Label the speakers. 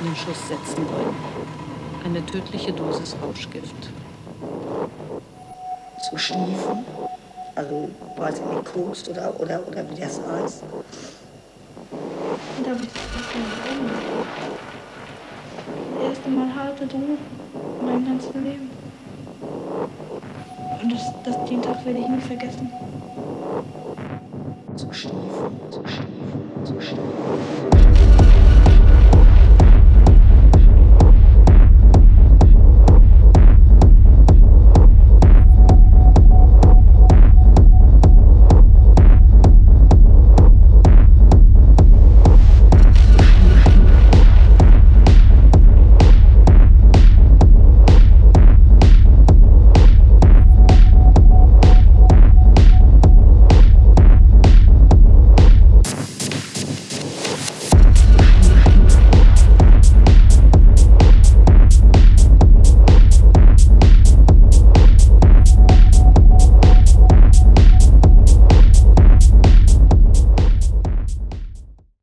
Speaker 1: einen Schuss setzen wollen. Eine tödliche Dosis Rauschgift.
Speaker 2: Zu schließen, also weiß ich nicht, Koks oder, oder, oder wie das heißt.
Speaker 3: Und da habe ich das nicht Das erste Mal harte Drogen in meinem ganzen Leben. Und das, das, den Tag werde ich nie vergessen.